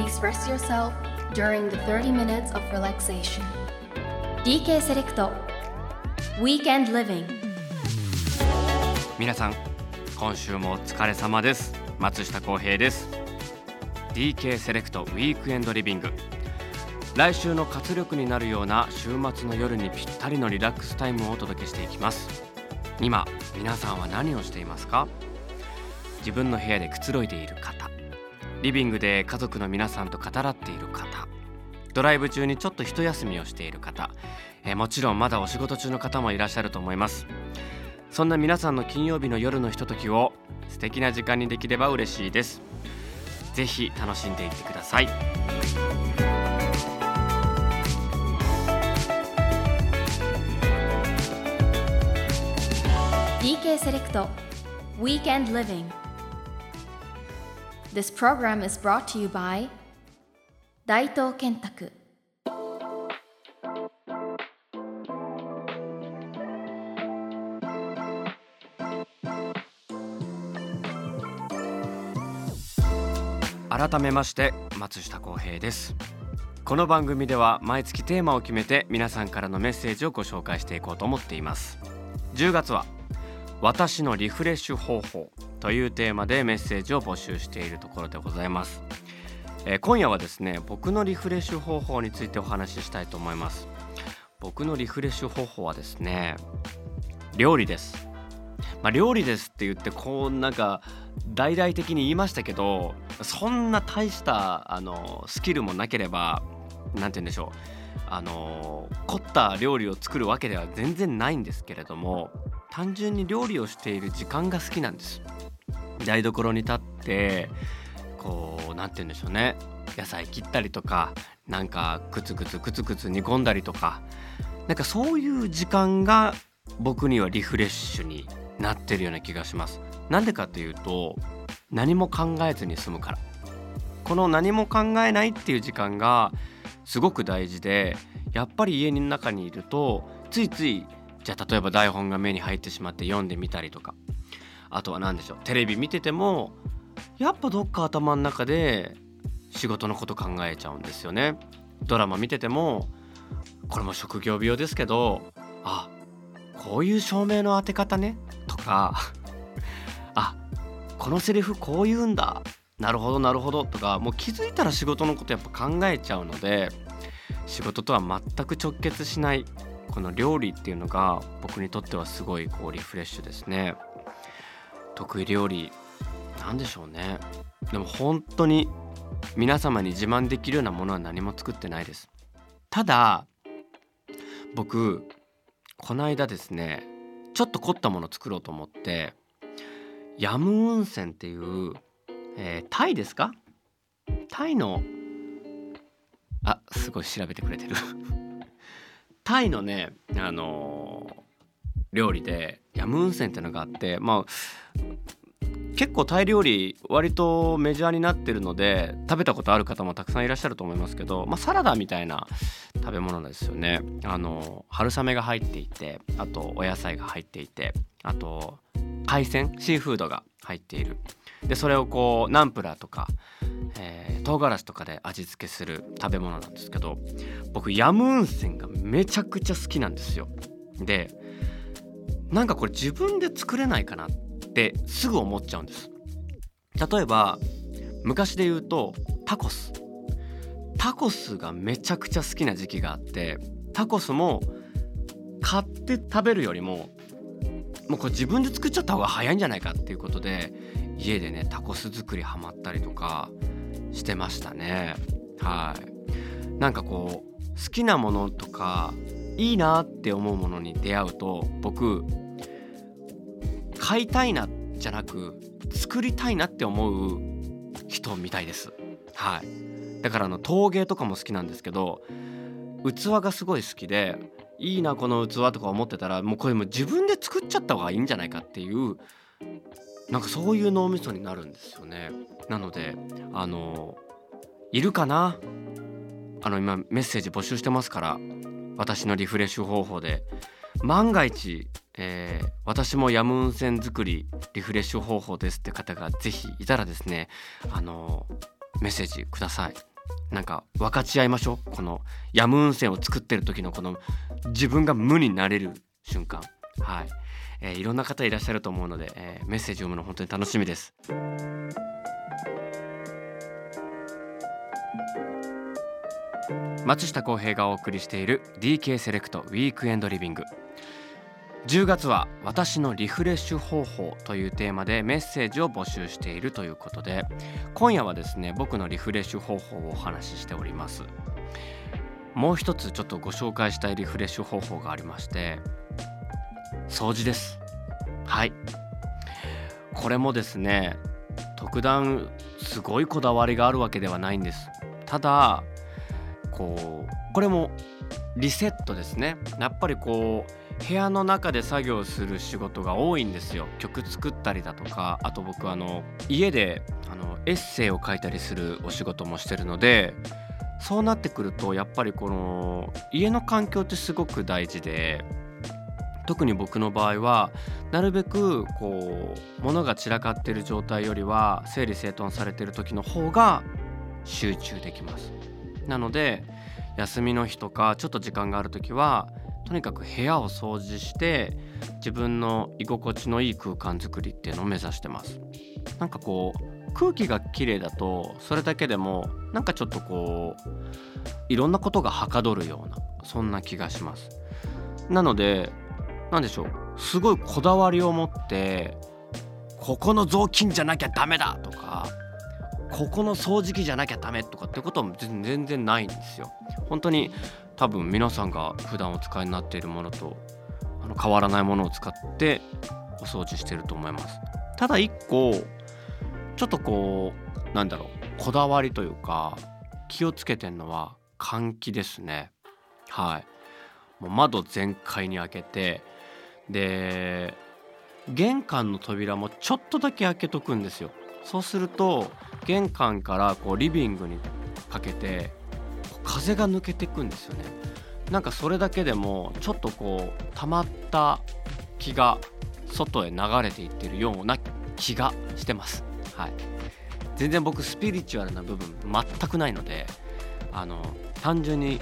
please rest yourself during the 30 minutes of relaxation. DK セレクト Weekend Living. 皆さん今週もお疲れ様です。松下洸平です。DK セレクトウィークエンドリビング来週の活力になるような週末の夜にぴったりのリラックスタイムをお届けしていきます。今皆さんは何をしていますか？自分の部屋でくつろいでいる方。リビングで家族の皆さんと語らっている方。ドライブ中にちょっと一休みをしている方。えもちろんまだお仕事中の方もいらっしゃると思います。そんな皆さんの金曜日の夜のひとときを素敵な時間にできれば嬉しいです。ぜひ楽しんでいってください。DK セレクト Weekend Living This program is brought to you by 大東建託改めまして松下洸平です。この番組では毎月テーマを決めて皆さんからのメッセージをご紹介していこうと思っています。10月は私のリフレッシュ方法。というテーマでメッセージを募集しているところでございます、えー今夜はですね僕のリフレッシュ方法についてお話ししたいと思います。僕のリフレッシュ方法はですね料理です。まあ、料理ですって言ってこうなんか大々的に言いましたけどそんな大したあのスキルもなければなんて言うんでしょう。あの凝った料理を作るわけでは全然ないんですけれども単純に料理をしている時間が好きなんです。台所に立ってこうなんて言うんでしょうね。野菜切ったりとかなんかクツクツクツクツ煮込んだりとか。なんかそういう時間が僕にはリフレッシュになってるような気がします。なんでかというと何も考えずに済むから。この何も考えないっていう時間がすごく大事でやっぱり家の中にいるとついついじゃあ例えば台本が目に入ってしまって読んでみたりとか。あとは何でしょうテレビ見ててもやっぱどっか頭の中で仕事のこと考えちゃうんですよね。ドラマ見ててもこれも職業病ですけどあこういう照明の当て方ねとかあこのセリフこう言うんだなるほどなるほどとかもう気づいたら仕事のことやっぱ考えちゃうので仕事とは全く直結しないこの料理っていうのが僕にとってはすごいこうリフレッシュですね。得意料理なんでしょうね。でも本当に皆様に自慢できるようなものは何も作ってないです。ただ僕この間ですねちょっと凝ったもの作ろうと思ってヤム温泉っていう、えータイですか？タイのあすごい調べてくれてる。タイのねあのー料理で。ヤム温泉ってのがあってまあ結構タイ料理割とメジャーになってるので食べたことある方もたくさんいらっしゃると思いますけど、まあ、サラダみたいな食べ物ですよね。あの春雨が入っていてあとお野菜が入っていてあと海鮮シーフードが入っている。でそれをこうナンプラーとか、えー唐辛子とかで味付けする食べ物なんですけど僕ヤム温泉がめちゃくちゃ好きなんですよ。でなんかこれ自分で作れないかなってすぐ思っちゃうんです。例えば昔で言うとタコス。タコスがめちゃくちゃ好きな時期があってタコスも買って食べるよりももうこれ自分で作っちゃった方が早いんじゃないかっていうことで家でねタコス作りハマったりとかしてましたね。はい。なんかこう好きなものとかいいなって思うものに出会うと僕買いたいなじゃなく作りたいなって思う人みたいです。はい。だからあの陶芸とかも好きなんですけど器がすごい好きでいいなこの器とか思ってたらもうこれも自分で作っちゃった方がいいんじゃないかっていうなんかそういう脳みそになるんですよね。なのであのいるかな？あの今メッセージ募集してますから私のリフレッシュ方法で万が一、えー私もヤム温泉作りリフレッシュ方法ですって方がぜひいたらですねあのメッセージください。なんか分かち合いましょう。このヤムウンセンを作ってる時のこの自分が無になれる瞬間。はい、えー、いろんな方いらっしゃると思うので、えー、メッセージ読むの本当に楽しみです。松下洸平がお送りしている DK セレクトウィークエンドリビング10月は私のリフレッシュ方法というテーマでメッセージを募集しているということで今夜はですね僕のリフレッシュ方法をお話ししております。もう一つちょっとご紹介したいリフレッシュ方法がありまして掃除です。はい。これもですね特段すごいこだわりがあるわけではないんです。ただこうこれもリセットですね。やっぱりこう部屋の中で作業する仕事が多いんですよ。曲作ったりだとかあと僕あの家であのエッセイを書いたりするお仕事もしてるのでそうなってくるとやっぱりこの家の環境ってすごく大事で特に僕の場合はなるべくこう物が散らかってる状態よりは整理整頓されてる時の方が集中できます。なので休みの日とかちょっと時間がある時はとにかく部屋を掃除して自分の居心地のいい空間づくりっていうのを目指してます。なんかこう空気が綺麗だとそれだけでもなんかちょっとこういろんなことがはかどるようなそんな気がします。なので何でしょうすごいこだわりを持ってここの雑巾じゃなきゃダメだとかここの掃除機じゃなきゃダメとかってことは全然ないんですよ。本当に多分皆さんが普段お使いになっているものとあの変わらないものを使ってお掃除してると思います。ただ一個ちょっとこうなんだろうこだわりというか気をつけてんのは換気ですね。はい。もう窓全開に開けてで玄関の扉もちょっとだけ開けとくんですよそうすると玄関からこうリビングにかけて風が抜けていくんですよね。なんかそれだけでもちょっとこう溜まった気が外へ流れていってるような気がしてます。はい。全然僕スピリチュアルな部分全くないのであの単純に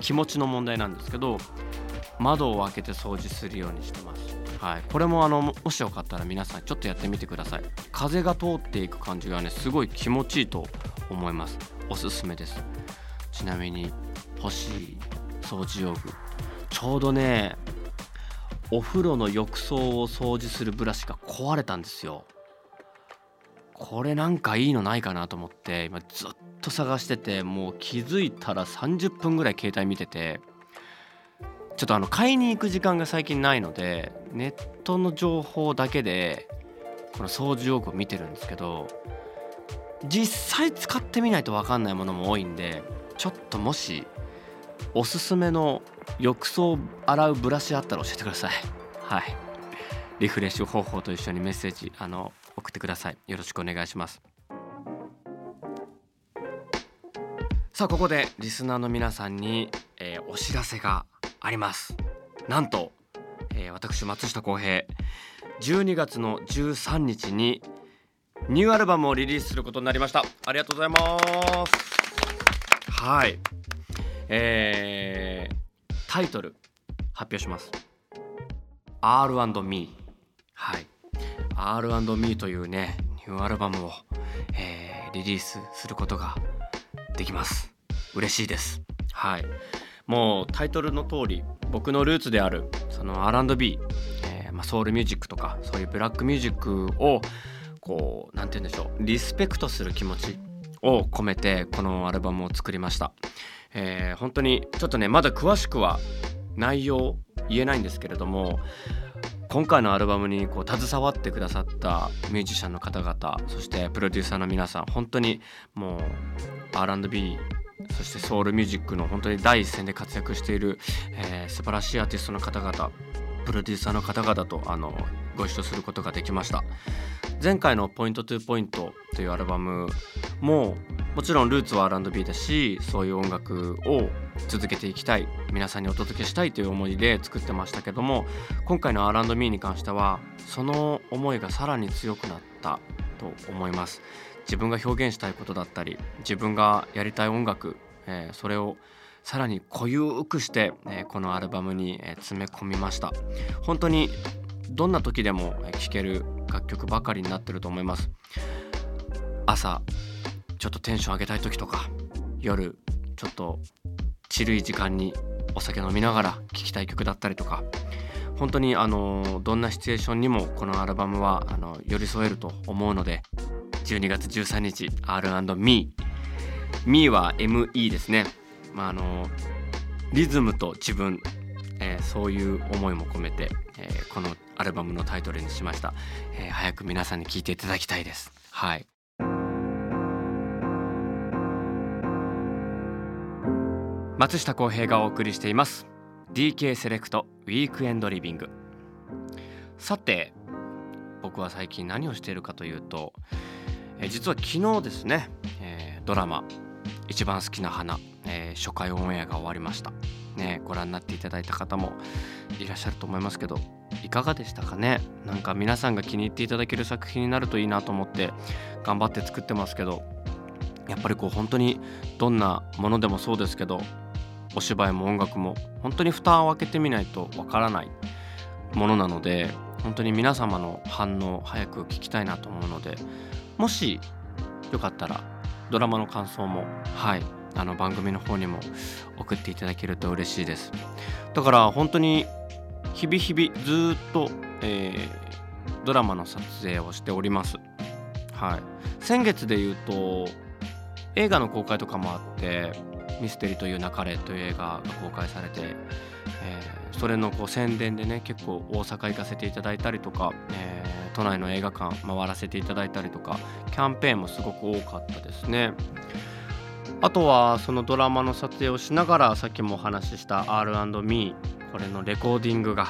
気持ちの問題なんですけど窓を開けて掃除するようにしてます。はい、これもあのもしよかったら皆さんちょっとやってみてください。風が通っていく感じがねすごい気持ちいいと思います。おすすめです。ちなみに欲しい掃除用具。ちょうどねお風呂の浴槽を掃除するブラシが壊れたんですよ。これなんかいいのないかなと思って今ずっと探しててもう気づいたら30分ぐらい携帯見ててちょっとあの買いに行く時間が最近ないのでネットの情報だけでこの掃除用具を見てるんですけど実際使ってみないと分かんないものも多いんでちょっともしおすすめの浴槽洗うブラシあったら教えてください。はい。リフレッシュ方法と一緒にメッセージあの送ってください。よろしくお願いします。さあここでリスナーの皆さんに、えー、お知らせがあります。なんと、えー、私松下洸平12月の13日にニューアルバムをリリースすることになりました。ありがとうございます。はい。えー、タイトル発表します。R&Me はい。R&Me というねニューアルバムを、えー、リリースすることができます。嬉しいです。はい。もうタイトルの通り僕のルーツであるその R&B、えー、まあ、ソウルミュージックとかそういうブラックミュージックをこう何て言うんでしょうリスペクトする気持ちを込めてこのアルバムを作りました、えー、本当にちょっとねまだ詳しくは内容言えないんですけれども今回のアルバムにこう携わってくださったミュージシャンの方々そしてプロデューサーの皆さん本当にもう R&B そしてソウルミュージックの本当に第一線で活躍している、えー、素晴らしいアーティストの方々プロデューサーの方々とあのご一緒することができました。前回の「ポイントトゥポイントというアルバムももちろんルーツは R&B だしそういう音楽を続けていきたい皆さんにお届けしたいという思いで作ってましたけども今回の R&B に関してはその思いがさらに強くなったと思います。自分が表現したいことだったり自分がやりたい音楽、えー、それをさらに濃ゆくして、えー、このアルバムに、え詰め込みました。本当にどんな時でも聴ける楽曲ばかりになってると思います。朝ちょっとテンション上げたい時とか夜ちょっとちるい時間にお酒飲みながら聴きたい曲だったりとか本当にあのどんなシチュエーションにもこのアルバムはあの寄り添えると思うので12月13日 R&Me Me は ME ですね、まあ、あのリズムと自分、えー、そういう思いも込めて、えー、このアルバムのタイトルにしました、えー、早く皆さんに聴いていただきたいです。はい。松下洸平がお送りしています。DK セレクトウィークエンドリビング。さて僕は最近何をしているかというと、え実は昨日ですね、ドラマ「一番好きな花」えー、初回オンエアが終わりました。ねご覧になっていただいた方もいらっしゃると思いますけどいかがでしたかね？なんか皆さんが気に入っていただける作品になるといいなと思って頑張って作ってますけどやっぱりこう本当にどんなものでもそうですけどお芝居も音楽も本当に蓋を開けてみないとわからないものなので本当に皆様の反応を早く聞きたいなと思うのでもしよかったらドラマの感想もはいあの番組の方にも送っていただけると嬉しいです。だから本当に日々日々ずっと、えー、ドラマの撮影をしております。はい。先月で言うと映画の公開とかもあってミステリという流れという映画が公開されて、えー、それのこう宣伝でね結構大阪行かせていただいたりとか、えー、都内の映画館回らせていただいたりとかキャンペーンもすごく多かったですね。あとはそのドラマの撮影をしながらさっきもお話しした R&Me これのレコーディングが、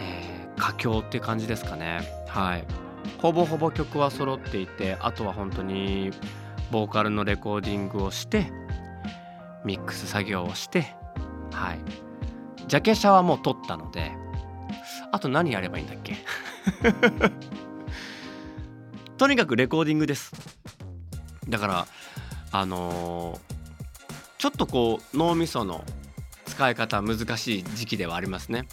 えー、佳境って感じですかね。はい。ほぼほぼ曲は揃っていてあとは本当にボーカルのレコーディングをしてミックス作業をしてはい。ジャケ写はもう撮ったのであと何やればいいんだっけ？とにかくレコーディングです。だからあのー、ちょっとこう脳みその使い方難しい時期ではありますね。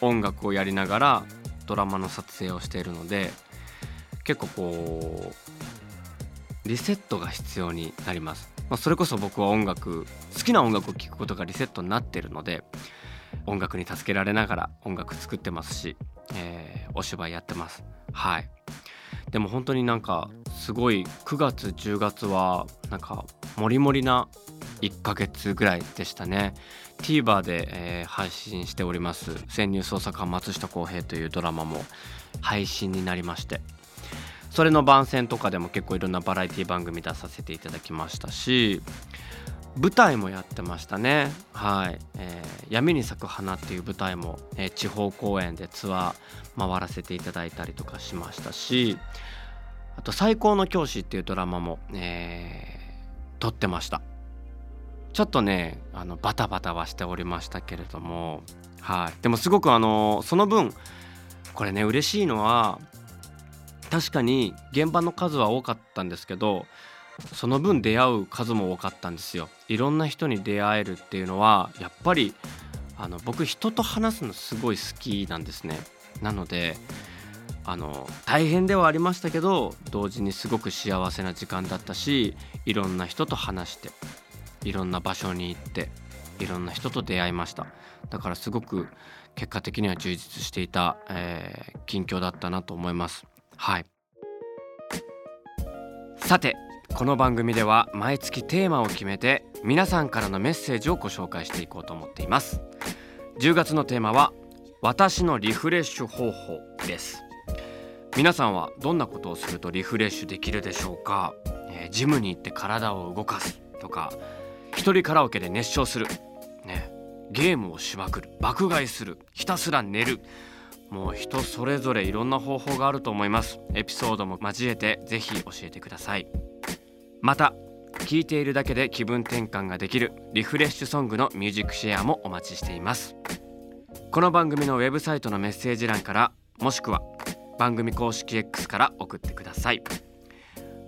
音楽をやりながらドラマの撮影をしているので結構こうリセットが必要になります。まあ、それこそ僕は音楽好きな音楽を聴くことがリセットになってるので音楽に助けられながら音楽作ってますし、えー、お芝居やってます。はい。でも本当になんかすごい9月10月はなんかモリモリな1ヶ月ぐらいでしたね。TVer で、えー、配信しております「潜入捜査官松下洸平」というドラマも配信になりまして。それの番宣とかでも結構いろんなバラエティ番組出させていただきましたし舞台もやってましたね。はい、えー、闇に咲く花っていう舞台も、えー、地方公演でツアー回らせていただいたりとかしましたしあと最高の教師っていうドラマも、えー、撮ってました。ちょっとねあのバタバタはしておりましたけれどもはい。でもすごくあのその分これね嬉しいのは確かに現場の数は多かったんですけどその分出会う数も多かったんですよ。いろんな人に出会えるっていうのはやっぱりあの僕人と話すのすごい好きなんですね。なのであの大変ではありましたけど同時にすごく幸せな時間だったしいろんな人と話していろんな場所に行っていろんな人と出会いました。だからすごく結果的には充実していた、えー、近況だったなと思います。はい。さてこの番組では毎月テーマを決めて皆さんからのメッセージをご紹介していこうと思っています。10月のテーマは私のリフレッシュ方法です。皆さんはどんなことをするとリフレッシュできるでしょうか、えー、ジムに行って体を動かすとか一人カラオケで熱唱する。ねゲームをしまくる。爆買いする。ひたすら寝る。もう人それぞれいろんな方法があると思います。エピソードも交えてぜひ教えてください。また聴いているだけで気分転換ができるリフレッシュソングのミュージックシェアもお待ちしています。この番組のウェブサイトのメッセージ欄からもしくは番組公式 X から送ってください。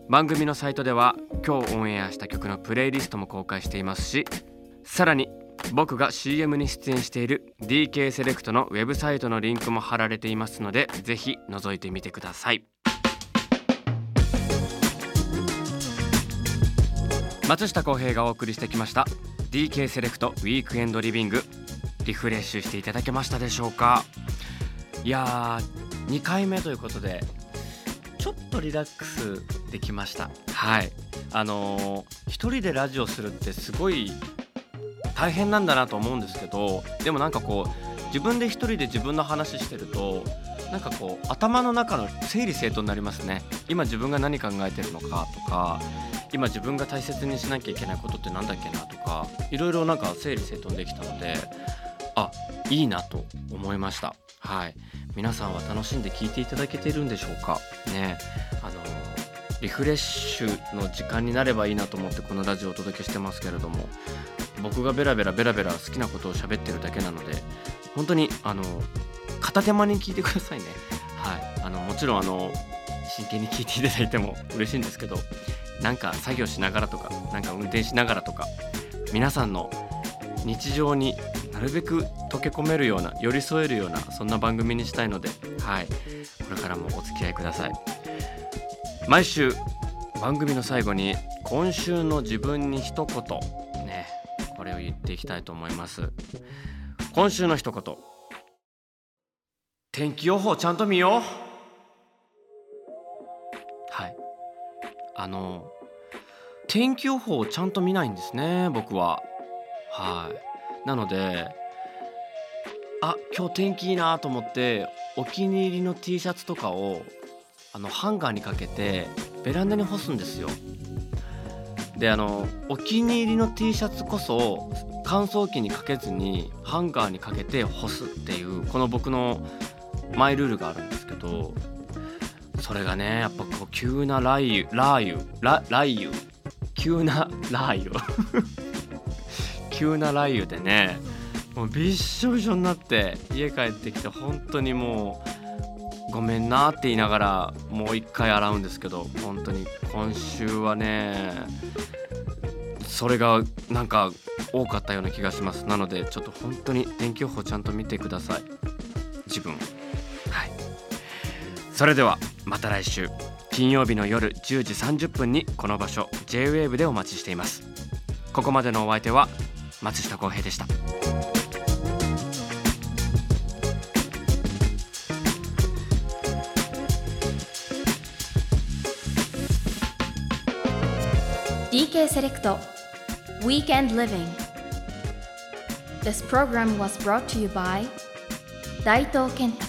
番組のサイトでは今日オンエアした曲のプレイリストも公開していますしさらに僕が CM に出演している DK セレクトのウェブサイトのリンクも貼られていますのでぜひ覗いてみてください。松下洸平がお送りしてきました。DK セレクトウィークエンドリビングリフレッシュしていただけましたでしょうか？いやー2回目ということでちょっとリラックスできました。はい。あのー、一人でラジオするってすごい大変なんだなと思うんですけどでもなんかこう自分で一人で自分の話してるとなんかこう頭の中の整理整頓になりますね。今自分が何考えてるのかとか今自分が大切にしなきゃいけないことって何だっけなとかいろいろなんか整理整頓できたのであいいなと思いました。はい。皆さんは楽しんで聞いていただけてるんでしょうか？ね。あのリフレッシュの時間になればいいなと思ってこのラジオをお届けしてますけれども僕がベラベラベラベラ好きなことを喋ってるだけなので本当にあの片手間に聞いてくださいね。はい。あのもちろんあの真剣に聞いていただいても嬉しいんですけどなんか作業しながらとかなんか運転しながらとか皆さんの日常になるべく溶け込めるような寄り添えるようなそんな番組にしたいのではい。これからもお付き合いください。毎週番組の最後に今週の自分に一言ねこれを言っていきたいと思います。今週の一言。天気予報ちゃんと見よう。あの天気予報をちゃんと見ないんですね僕は。はい。なのであ今日天気いいなと思ってお気に入りの T シャツとかをあのハンガーにかけてベランダに干すんですよ。であのお気に入りの T シャツこそ乾燥機にかけずにハンガーにかけて干すっていうこの僕のマイルールがあるんですけどそれがねやっぱこう急な雷雨雷雨雷雨。急な雷雨。急な雷雨でねもうびっしょびしょになって家帰ってきて本当にもうごめんなって言いながらもう一回洗うんですけど本当に今週はねそれがなんか多かったような気がします。なのでちょっと本当に天気予報ちゃんと見てください。自分。はい。それでは。また来週。金曜日の夜10時30分にこの場所 JWAVE でお待ちしています。ここまでのお相手は松下洸平でした「DK セレクト Weekend Living」This program was brought to you by 大東健拓